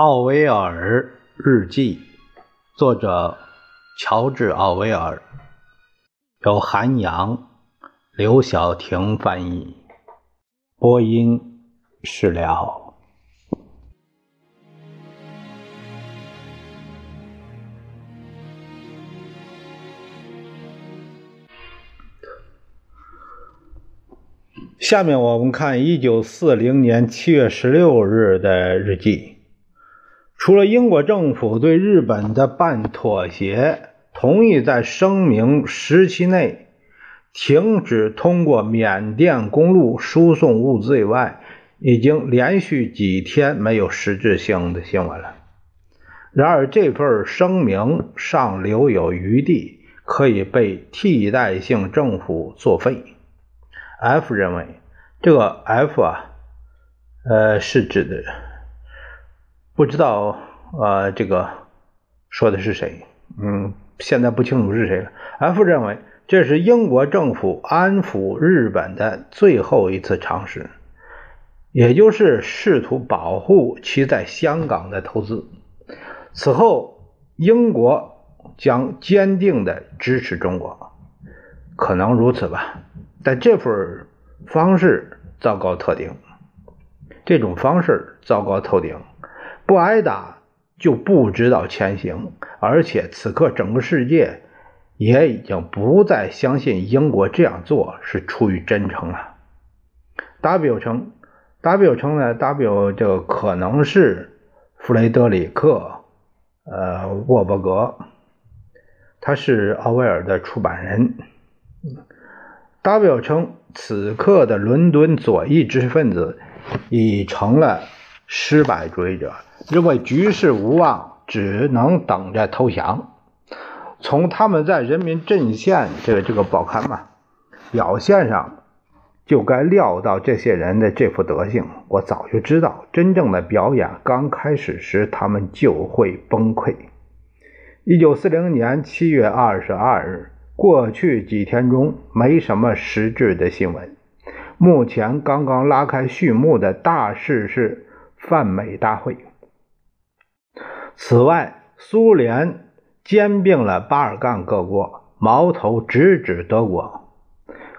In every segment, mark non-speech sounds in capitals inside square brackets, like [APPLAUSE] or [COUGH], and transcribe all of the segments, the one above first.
奥威尔日记，作者乔治·奥威尔，由韩阳、刘晓婷翻译，播音释了。下面我们看一九四零年七月十六日的日记。除了英国政府对日本的半妥协，同意在声明时期内停止通过缅甸公路输送物资以外，已经连续几天没有实质性的新闻了。然而，这份声明尚留有余地，可以被替代性政府作废。F 认为，这个 F 啊，呃，是指的。不知道，呃，这个说的是谁？嗯，现在不清楚是谁了。F 认为这是英国政府安抚日本的最后一次尝试，也就是试图保护其在香港的投资。此后，英国将坚定的支持中国，可能如此吧。但这份方式糟糕透顶，这种方式糟糕透顶。不挨打就不知道前行，而且此刻整个世界也已经不再相信英国这样做是出于真诚了。W 称，W 称呢？W 这个可能是弗雷德里克，呃，沃伯格，他是奥威尔的出版人。W 称，此刻的伦敦左翼知识分子已成了失败主义者。认为局势无望，只能等着投降。从他们在《人民阵线》这个这个报刊嘛表现上，就该料到这些人的这副德行。我早就知道，真正的表演刚开始时，他们就会崩溃。一九四零年七月二十二日，过去几天中没什么实质的新闻。目前刚刚拉开序幕的大事是泛美大会。此外，苏联兼并了巴尔干各国，矛头直指德国。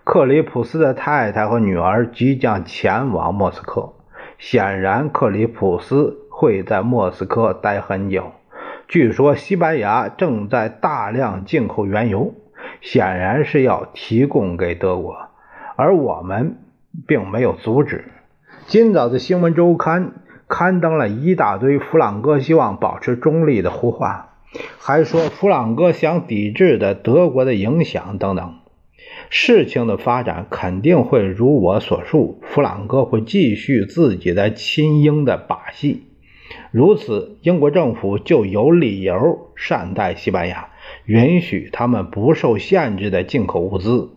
克里普斯的太太和女儿即将前往莫斯科，显然克里普斯会在莫斯科待很久。据说西班牙正在大量进口原油，显然是要提供给德国，而我们并没有阻止。今早的新闻周刊。刊登了一大堆弗朗哥希望保持中立的胡话，还说弗朗哥想抵制的德国的影响等等。事情的发展肯定会如我所述，弗朗哥会继续自己的亲英的把戏。如此，英国政府就有理由善待西班牙，允许他们不受限制的进口物资。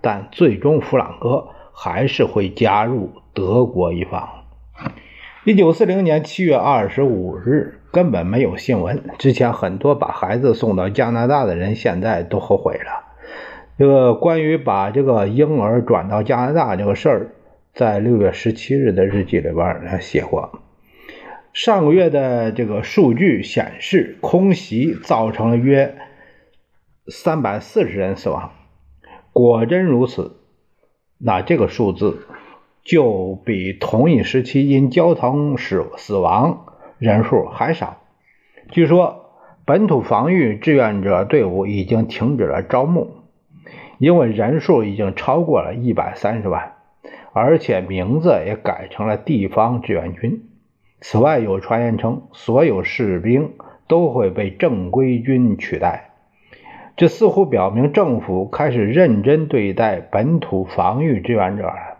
但最终，弗朗哥还是会加入德国一方。一九四零年七月二十五日，根本没有新闻。之前很多把孩子送到加拿大的人，现在都后悔了。这个关于把这个婴儿转到加拿大这个事儿，在六月十七日的日记里边写过。上个月的这个数据显示，空袭造成了约三百四十人死亡。果真如此，那这个数字。就比同一时期因交通死死亡人数还少。据说本土防御志愿者队伍已经停止了招募，因为人数已经超过了一百三十万，而且名字也改成了地方志愿军。此外，有传言称所有士兵都会被正规军取代，这似乎表明政府开始认真对待本土防御志愿者了。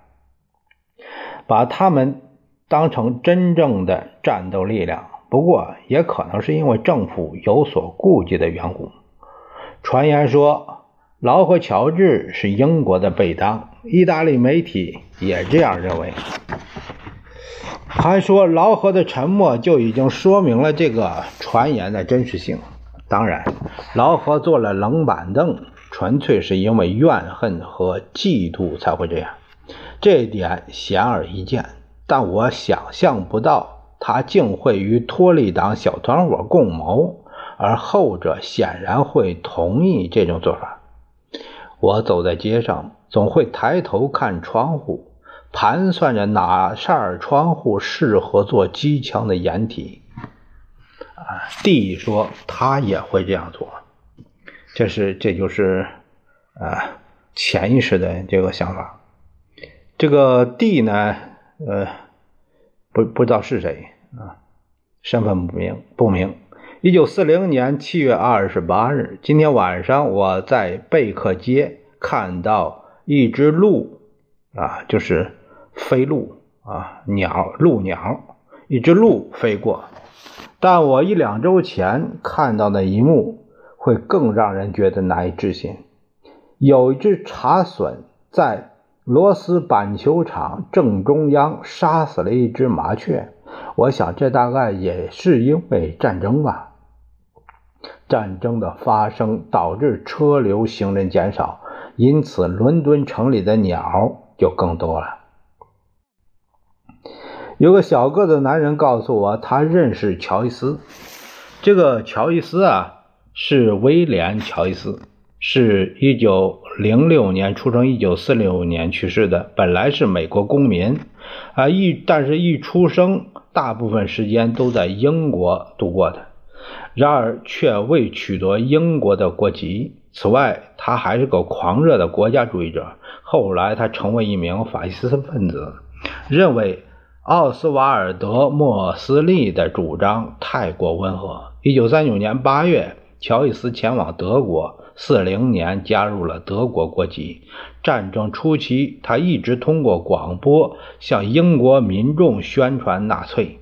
把他们当成真正的战斗力量，不过也可能是因为政府有所顾忌的缘故。传言说劳和乔治是英国的贝当，意大利媒体也这样认为。还说劳合的沉默就已经说明了这个传言的真实性。当然，劳合坐了冷板凳，纯粹是因为怨恨和嫉妒才会这样。这点显而易见，但我想象不到他竟会与托利党小团伙共谋，而后者显然会同意这种做法。我走在街上，总会抬头看窗户，盘算着哪扇窗户适合做机枪的掩体。啊，弟说他也会这样做，这是这就是啊潜意识的这个想法。这个 D 呢，呃，不不知道是谁啊，身份不明不明。一九四零年七月二十八日，今天晚上我在贝克街看到一只鹿啊，就是飞鹿啊，鸟鹿鸟，一只鹿飞过。但我一两周前看到的一幕会更让人觉得难以置信：有一只茶隼在罗斯板球场正中央杀死了一只麻雀。我想，这大概也是因为战争吧。战争的发生导致车流行人减少，因此伦敦城里的鸟就更多了。有个小个子男人告诉我，他认识乔伊斯。这个乔伊斯啊，是威廉·乔伊斯，是一九零六年出生，一九四六年去世的。本来是美国公民，啊，一但是一出生，大部分时间都在英国度过的，然而却未取得英国的国籍。此外，他还是个狂热的国家主义者。后来，他成为一名法西斯分子，认为。奥斯瓦尔德·莫斯利的主张太过温和。一九三九年八月，乔伊斯前往德国，四零年加入了德国国籍。战争初期，他一直通过广播向英国民众宣传纳粹。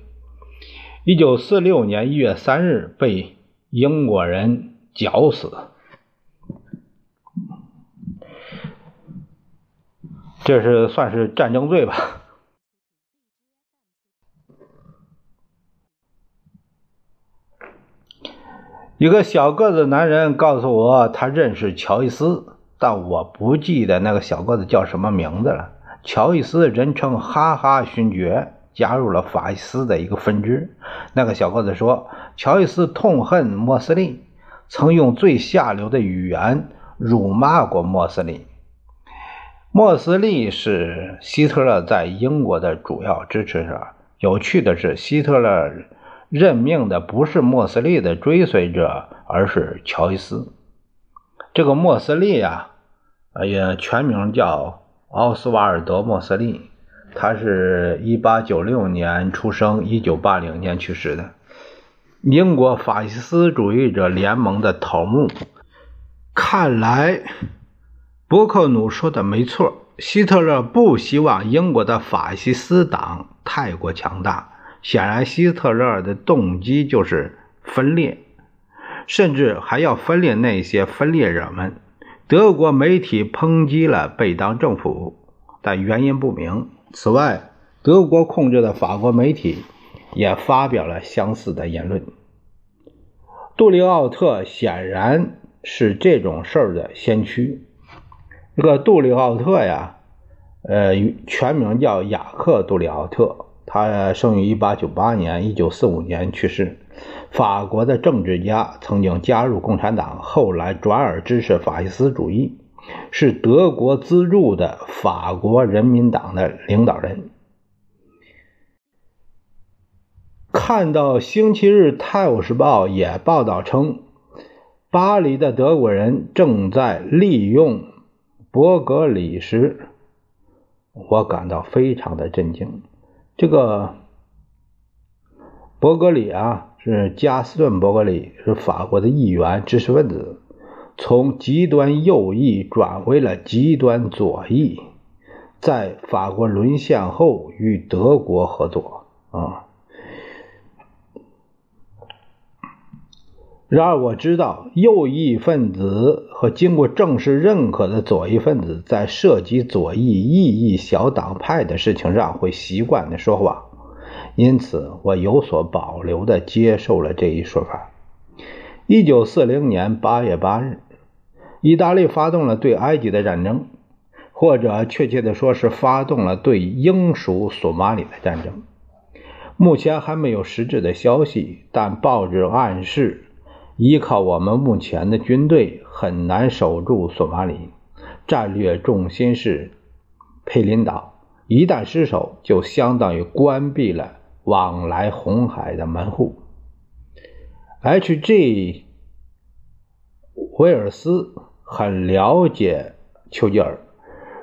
一九四六年一月三日，被英国人绞死。这是算是战争罪吧？一个小个子男人告诉我，他认识乔伊斯，但我不记得那个小个子叫什么名字了。乔伊斯人称“哈哈勋爵”，加入了法西斯的一个分支。那个小个子说，乔伊斯痛恨莫斯利，曾用最下流的语言辱骂过莫斯利。莫斯利是希特勒在英国的主要支持者。有趣的是，希特勒。任命的不是莫斯利的追随者，而是乔伊斯。这个莫斯利啊，也全名叫奥斯瓦尔德·莫斯利，他是一八九六年出生，一九八零年去世的，英国法西斯主义者联盟的头目。看来，伯克努说的没错，希特勒不希望英国的法西斯党太过强大。显然，希特勒的动机就是分裂，甚至还要分裂那些分裂者们。德国媒体抨击了贝当政府，但原因不明。此外，德国控制的法国媒体也发表了相似的言论。杜里奥特显然是这种事儿的先驱。这个杜里奥特呀，呃，全名叫雅克·杜里奥特。他生于1898年，1945年去世。法国的政治家，曾经加入共产党，后来转而支持法西斯主义，是德国资助的法国人民党的领导人。看到《星期日泰晤士报》也报道称，巴黎的德国人正在利用伯格里时，我感到非常的震惊。这个伯格里啊，是加斯顿·伯格里，是法国的议员、知识分子，从极端右翼转为了极端左翼，在法国沦陷后与德国合作啊。然而我知道，右翼分子和经过正式认可的左翼分子在涉及左翼异议小党派的事情上会习惯的说谎，因此我有所保留的接受了这一说法。一九四零年八月八日，意大利发动了对埃及的战争，或者确切的说是发动了对英属索马里的战争。目前还没有实质的消息，但报纸暗示，依靠我们目前的军队很难守住索马里，战略重心是佩林岛，一旦失守，就相当于关闭了往来红海的门户。H.G. 威尔斯很了解丘吉尔，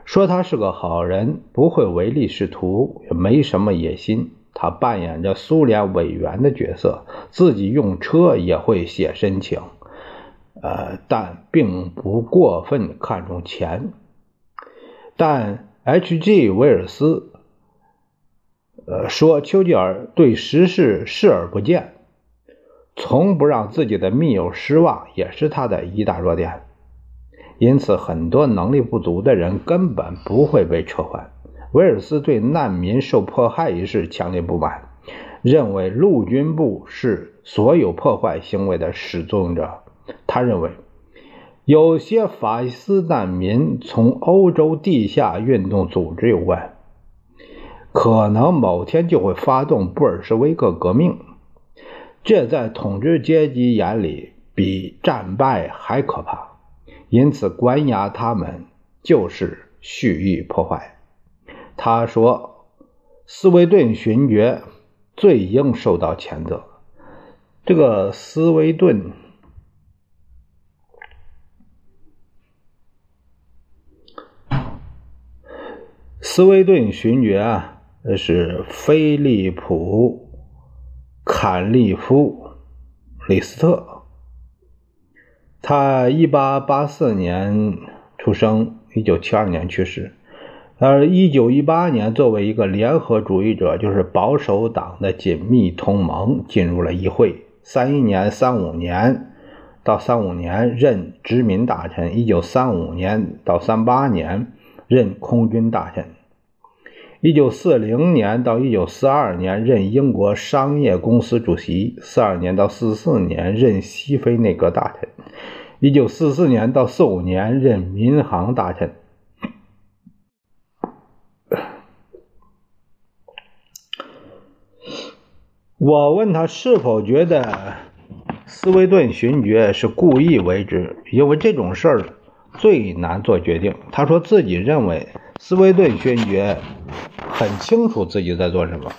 说他是个好人，不会唯利是图，也没什么野心。他扮演着苏联委员的角色，自己用车也会写申请，呃，但并不过分看重钱。但 H.G. 威尔斯，呃，说丘吉尔对时事视而不见。从不让自己的密友失望，也是他的一大弱点。因此，很多能力不足的人根本不会被撤换。威尔斯对难民受迫害一事强烈不满，认为陆军部是所有破坏行为的始作俑者。他认为，有些法西斯难民从欧洲地下运动组织有关，可能某天就会发动布尔什维克革命。这在统治阶级眼里比战败还可怕，因此关押他们就是蓄意破坏。他说：“斯威顿勋爵最应受到谴责。”这个斯威顿，斯威顿勋爵啊，是菲利普。坎利夫李斯特，他一八八四年出生，一九七二年去世。而一九一八年，作为一个联合主义者，就是保守党的紧密同盟，进入了议会。三一年、三五年到三五年任殖民大臣，一九三五年到三八年任空军大臣。一九四零年到一九四二年任英国商业公司主席，四二年到四四年任西非内阁大臣，一九四四年到四五年任民航大臣。我问他是否觉得斯威顿勋爵是故意为之，因为这种事儿最难做决定。他说自己认为斯威顿勋爵。很清楚自己在做什么。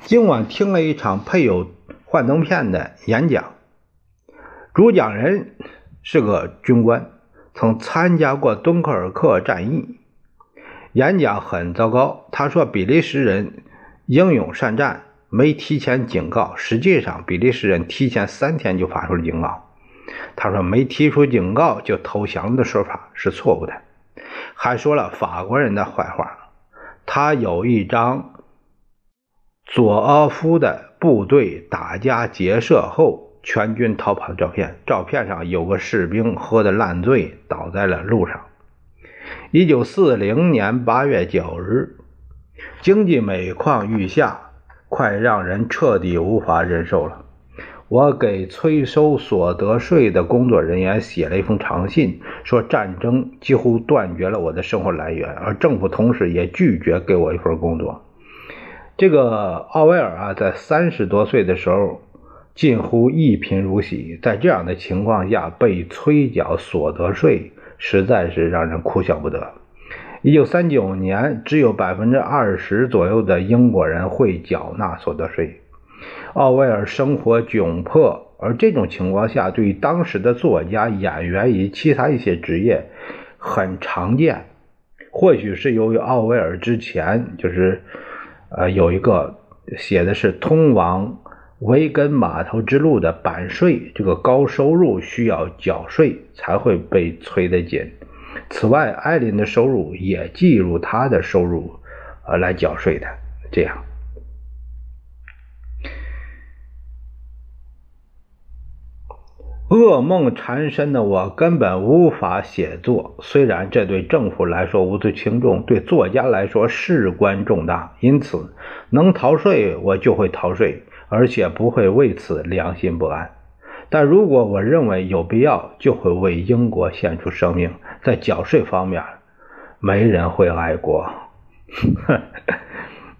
今晚听了一场配有幻灯片的演讲，主讲人是个军官，曾参加过敦刻尔克战役。演讲很糟糕。他说比利时人英勇善战，没提前警告。实际上，比利时人提前三天就发出了警告。他说没提出警告就投降的说法是错误的，还说了法国人的坏话。他有一张佐阿夫的部队打家劫舍后全军逃跑的照片，照片上有个士兵喝得烂醉倒在了路上。一九四零年八月九日，经济每况愈下，快让人彻底无法忍受了。我给催收所得税的工作人员写了一封长信，说战争几乎断绝了我的生活来源，而政府同时也拒绝给我一份工作。这个奥威尔啊，在三十多岁的时候近乎一贫如洗，在这样的情况下被催缴所得税，实在是让人哭笑不得。一九三九年，只有百分之二十左右的英国人会缴纳所得税。奥威尔生活窘迫，而这种情况下，对于当时的作家、演员以及其他一些职业很常见。或许是由于奥威尔之前就是，呃，有一个写的是通往维根码头之路的版税，这个高收入需要缴税才会被催得紧。此外，艾琳的收入也计入他的收入，呃，来缴税的，这样。噩梦缠身的我根本无法写作。虽然这对政府来说无足轻重，对作家来说事关重大，因此能逃税我就会逃税，而且不会为此良心不安。但如果我认为有必要，就会为英国献出生命。在缴税方面，没人会爱国，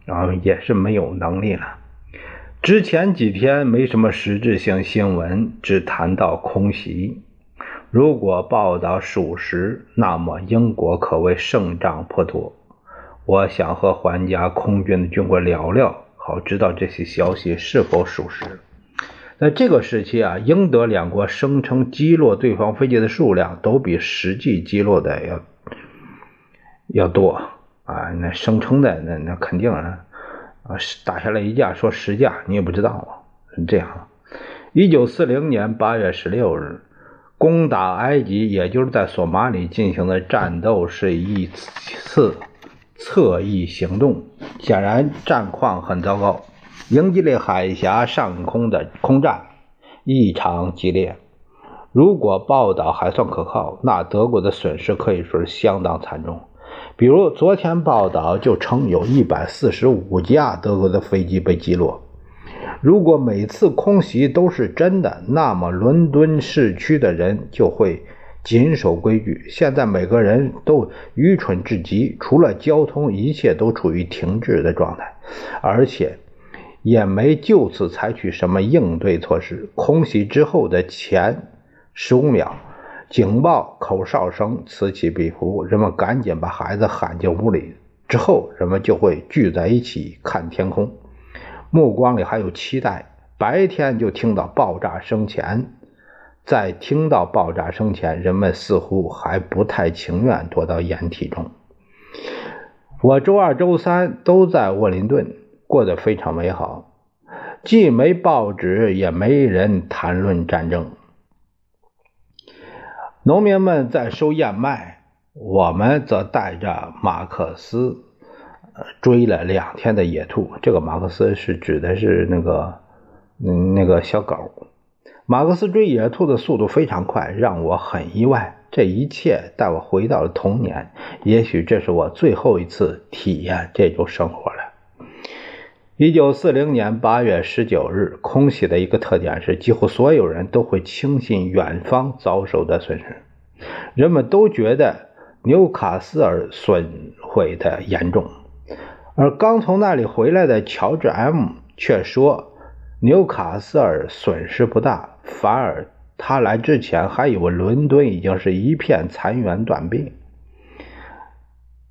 然 [LAUGHS] 后也是没有能力了。之前几天没什么实质性新闻，只谈到空袭。如果报道属实，那么英国可谓胜仗颇多。我想和皇家空军的军官聊聊，好知道这些消息是否属实。在这个时期啊，英德两国声称击落对方飞机的数量都比实际击落的要要多啊！那声称的那那肯定啊。啊，打下来一架，说十架，你也不知道啊，是这样。一九四零年八月十六日，攻打埃及，也就是在索马里进行的战斗，是一次侧翼行动，显然战况很糟糕。英吉利海峡上空的空战异常激烈。如果报道还算可靠，那德国的损失可以说是相当惨重。比如昨天报道就称有一百四十五架德国的飞机被击落。如果每次空袭都是真的，那么伦敦市区的人就会谨守规矩。现在每个人都愚蠢至极，除了交通，一切都处于停滞的状态，而且也没就此采取什么应对措施。空袭之后的前十五秒。警报口哨声此起彼伏，人们赶紧把孩子喊进屋里。之后，人们就会聚在一起看天空，目光里还有期待。白天就听到爆炸声前，在听到爆炸声前，人们似乎还不太情愿躲到掩体中。我周二、周三都在沃林顿，过得非常美好，既没报纸，也没人谈论战争。农民们在收燕麦，我们则带着马克思追了两天的野兔。这个马克思是指的是那个嗯那个小狗。马克思追野兔的速度非常快，让我很意外。这一切带我回到了童年，也许这是我最后一次体验这种生活了。一九四零年八月十九日，空袭的一个特点是，几乎所有人都会轻信远方遭受的损失。人们都觉得纽卡斯尔损毁的严重，而刚从那里回来的乔治 ·M 却说纽卡斯尔损失不大，反而他来之前还以为伦敦已经是一片残垣断壁。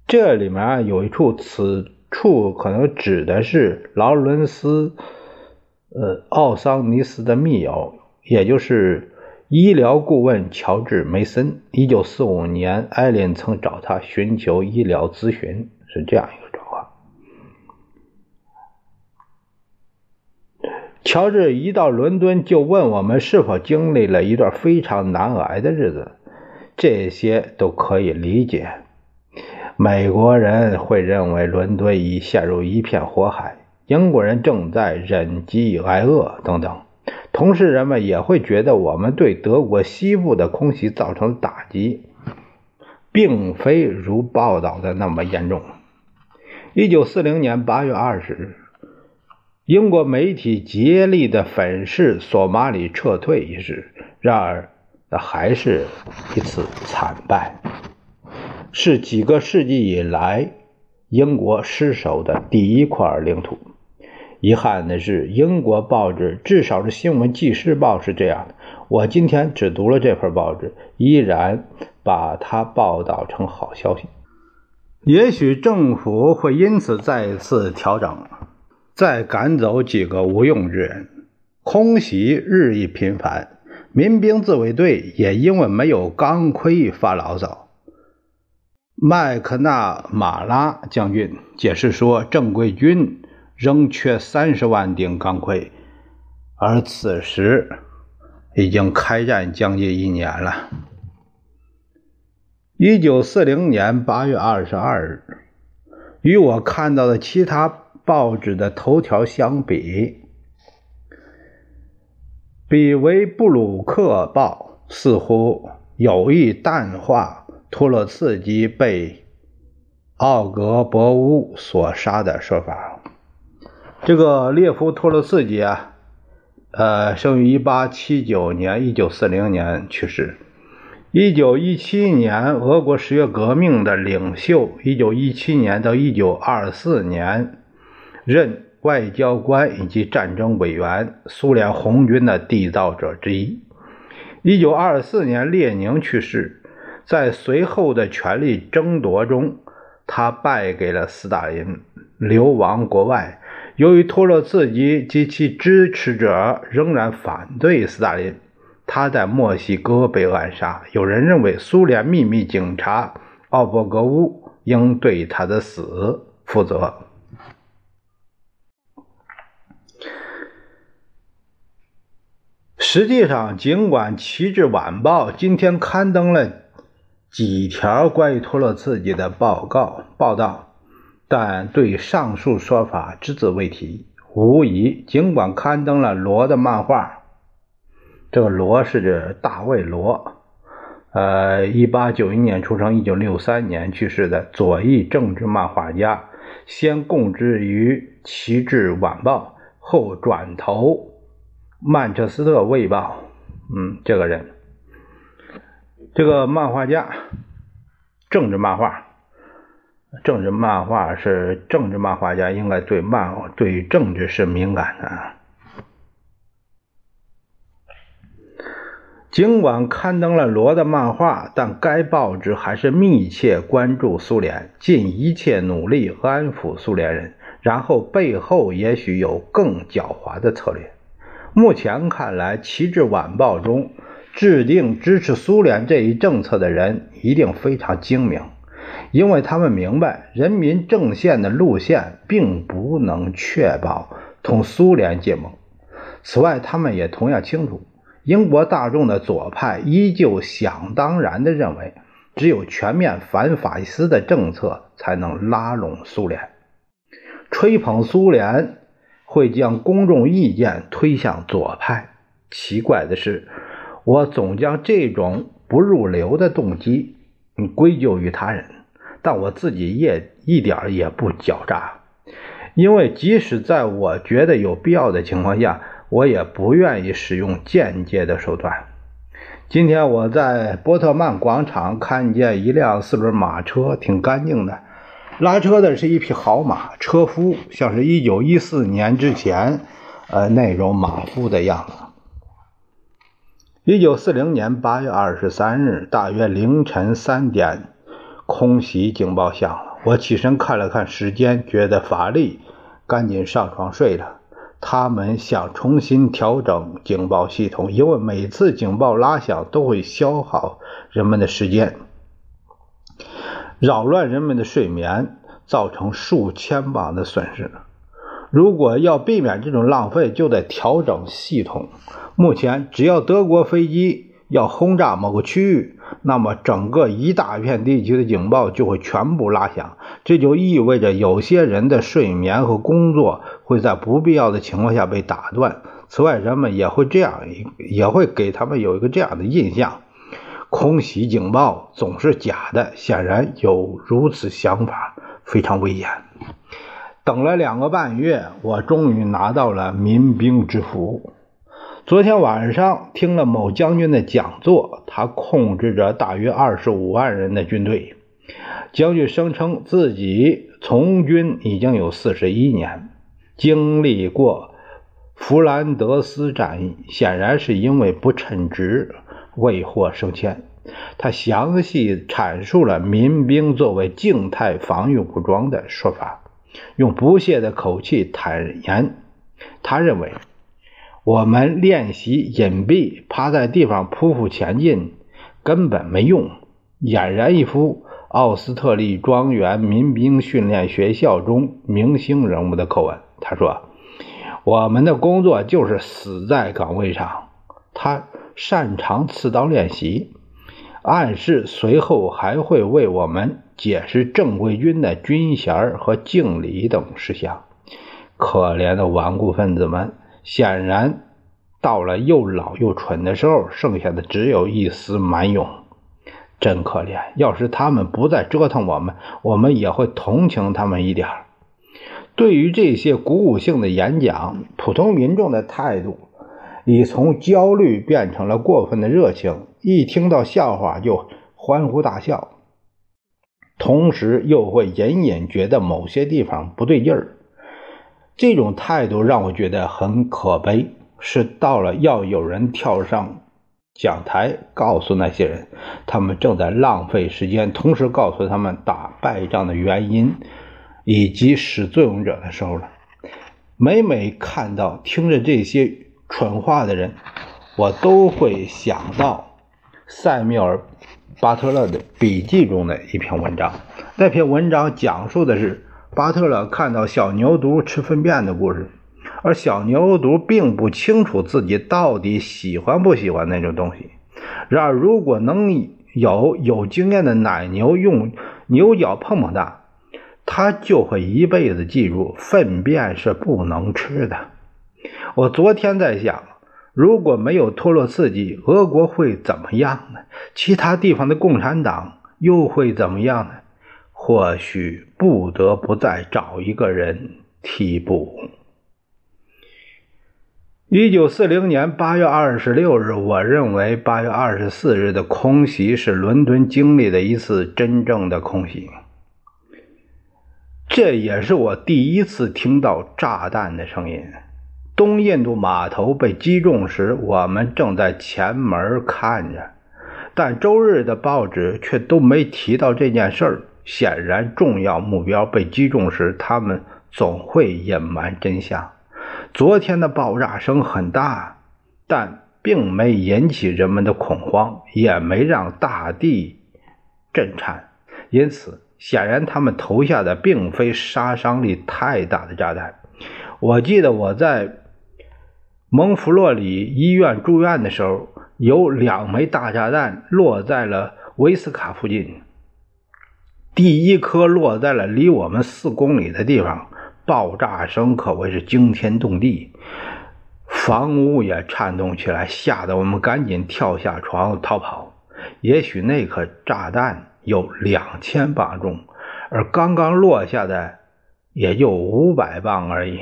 这里面有一处此。处可能指的是劳伦斯，呃，奥桑尼斯的密友，也就是医疗顾问乔治梅森。一九四五年，艾琳曾找他寻求医疗咨询，是这样一个状况。乔治一到伦敦就问我们是否经历了一段非常难挨的日子，这些都可以理解。美国人会认为伦敦已陷入一片火海，英国人正在忍饥挨饿等等。同时，人们也会觉得我们对德国西部的空袭造成打击，并非如报道的那么严重。一九四零年八月二十日，英国媒体竭力的粉饰索马里撤退一事，然而那还是一次惨败。是几个世纪以来英国失守的第一块领土。遗憾的是，英国报纸，至少是《新闻纪事报》是这样的。我今天只读了这份报纸，依然把它报道成好消息。也许政府会因此再次调整，再赶走几个无用之人。空袭日益频繁，民兵自卫队也因为没有钢盔发牢骚。麦克纳马拉将军解释说：“正规军仍缺三十万顶钢盔，而此时已经开战将近一年了。”一九四零年八月二十二日，与我看到的其他报纸的头条相比，《比维布鲁克报》似乎有意淡化。托洛茨基被奥格博乌所杀的说法。这个列夫·托洛茨基啊，呃，生于1879年，1940年去世。1917年，俄国十月革命的领袖。1917年到1924年，任外交官以及战争委员，苏联红军的缔造者之一。一九二四年，列宁去世，在随后的权力争夺中，他败给了斯大林，流亡国外。由于托洛茨基及其支持者仍然反对斯大林，他在墨西哥被暗杀。有人认为，苏联秘密警察奥伯格乌应对他的死负责。实际上，尽管《旗帜晚报》今天刊登了几条关于托洛茨基的报告报道，但对上述说法只字未提。无疑，尽管刊登了罗的漫画，这个罗是指大卫·罗，呃，一八九一年出生，一九六三年去世的左翼政治漫画家，先供职于《旗帜晚报》，后转投。曼彻斯特卫报，嗯，这个人，这个漫画家，政治漫画，政治漫画是政治漫画家，应该对漫对政治是敏感的。尽管刊登了罗的漫画，但该报纸还是密切关注苏联，尽一切努力安抚苏联人，然后背后也许有更狡猾的策略。目前看来，《旗帜晚报》中制定支持苏联这一政策的人一定非常精明，因为他们明白人民阵线的路线并不能确保同苏联结盟。此外，他们也同样清楚，英国大众的左派依旧想当然地认为，只有全面反法西斯的政策才能拉拢苏联，吹捧苏联。会将公众意见推向左派。奇怪的是，我总将这种不入流的动机归咎于他人，但我自己也一点也不狡诈，因为即使在我觉得有必要的情况下，我也不愿意使用间接的手段。今天我在波特曼广场看见一辆四轮马车，挺干净的。拉车的是一匹好马，车夫像是一九一四年之前，呃，那种马夫的样子。一九四零年八月二十三日，大约凌晨三点，空袭警报响了。我起身看了看时间，觉得乏力，赶紧上床睡了。他们想重新调整警报系统，因为每次警报拉响都会消耗人们的时间。扰乱人们的睡眠，造成数千磅的损失。如果要避免这种浪费，就得调整系统。目前，只要德国飞机要轰炸某个区域，那么整个一大片地区的警报就会全部拉响。这就意味着有些人的睡眠和工作会在不必要的情况下被打断。此外，人们也会这样，也会给他们有一个这样的印象。空袭警报总是假的，显然有如此想法，非常危险。等了两个半月，我终于拿到了民兵之符。昨天晚上听了某将军的讲座，他控制着大约二十五万人的军队。将军声称自己从军已经有四十一年，经历过弗兰德斯战役，显然是因为不称职。未获升迁，他详细阐述了民兵作为静态防御武装的说法，用不屑的口气坦言，他认为我们练习隐蔽，趴在地方匍匐前进根本没用，俨然一副奥斯特利庄园民兵训练学校中明星人物的口吻。他说：“我们的工作就是死在岗位上。”他。擅长刺刀练习，暗示随后还会为我们解释正规军的军衔和敬礼等事项。可怜的顽固分子们，显然到了又老又蠢的时候，剩下的只有一丝蛮勇。真可怜！要是他们不再折腾我们，我们也会同情他们一点对于这些鼓舞性的演讲，普通民众的态度。已从焦虑变成了过分的热情，一听到笑话就欢呼大笑，同时又会隐隐觉得某些地方不对劲儿。这种态度让我觉得很可悲。是到了要有人跳上讲台，告诉那些人他们正在浪费时间，同时告诉他们打败仗的原因以及始作俑者的时候了。每每看到听着这些蠢话的人，我都会想到塞缪尔·巴特勒的笔记中的一篇文章。那篇文章讲述的是巴特勒看到小牛犊吃粪便的故事。而小牛犊并不清楚自己到底喜欢不喜欢那种东西。然而，如果能有有经验的奶牛用牛角碰碰它，它就会一辈子记住粪便是不能吃的。我昨天在想，如果没有托洛茨基，俄国会怎么样呢？其他地方的共产党又会怎么样呢？或许不得不再找一个人替补。一九四零年八月二十六日，我认为八月二十四日的空袭是伦敦经历的一次真正的空袭。这也是我第一次听到炸弹的声音。东印度码头被击中时，我们正在前门看着，但周日的报纸却都没提到这件事儿。显然，重要目标被击中时，他们总会隐瞒真相。昨天的爆炸声很大，但并没引起人们的恐慌，也没让大地震颤。因此，显然他们投下的并非杀伤力太大的炸弹。我记得我在蒙弗洛里医院住院的时候，有两枚大炸弹落在了维斯卡附近。第一颗落在了离我们四公里的地方。爆炸声可谓是惊天动地，房屋也颤动起来，吓得我们赶紧跳下床逃跑。也许那颗炸弹有两千磅重，而刚刚落下的也就五百磅而已。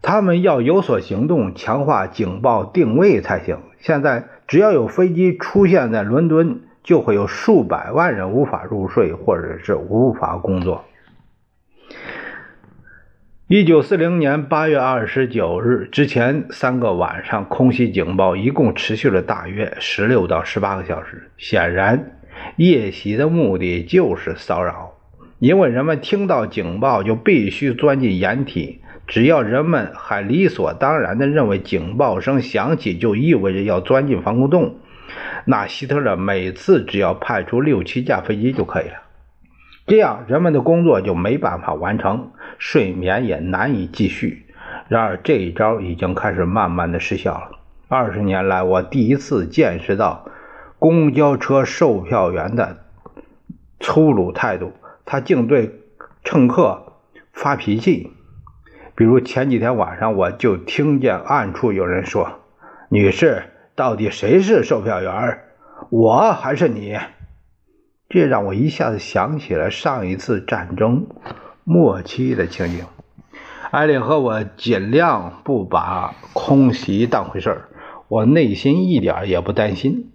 他们要有所行动，强化警报定位才行。现在只要有飞机出现在伦敦，就会有数百万人无法入睡，或者是无法工作。一九四零年八月二十九日之前三个晚上，空袭警报一共持续了大约十六到十八个小时。显然，夜袭的目的就是骚扰，因为人们听到警报就必须钻进掩体。只要人们还理所当然地认为警报声响起就意味着要钻进防空洞，那希特勒每次只要派出六七架飞机就可以了。这样，人们的工作就没办法完成，睡眠也难以继续。然而，这一招已经开始慢慢的失效了。二十年来，我第一次见识到公交车售票员的粗鲁态度，他竟对乘客发脾气。比如前几天晚上，我就听见暗处有人说：“女士，到底谁是售票员？我还是你？”这让我一下子想起了上一次战争末期的情景。艾琳和我尽量不把空袭当回事儿，我内心一点也不担心，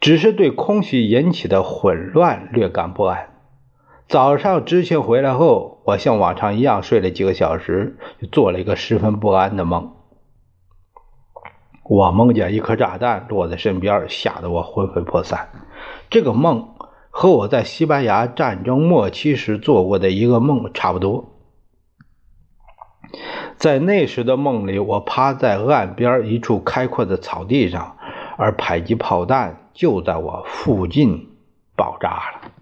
只是对空袭引起的混乱略感不安。早上知情回来后，我像往常一样睡了几个小时，就做了一个十分不安的梦。我梦见一颗炸弹落在身边吓得我魂飞魄散。这个梦和我在西班牙战争末期时做过的一个梦差不多。在那时的梦里我趴在岸边一处开阔的草地上而迫击炮弹就在我附近爆炸了。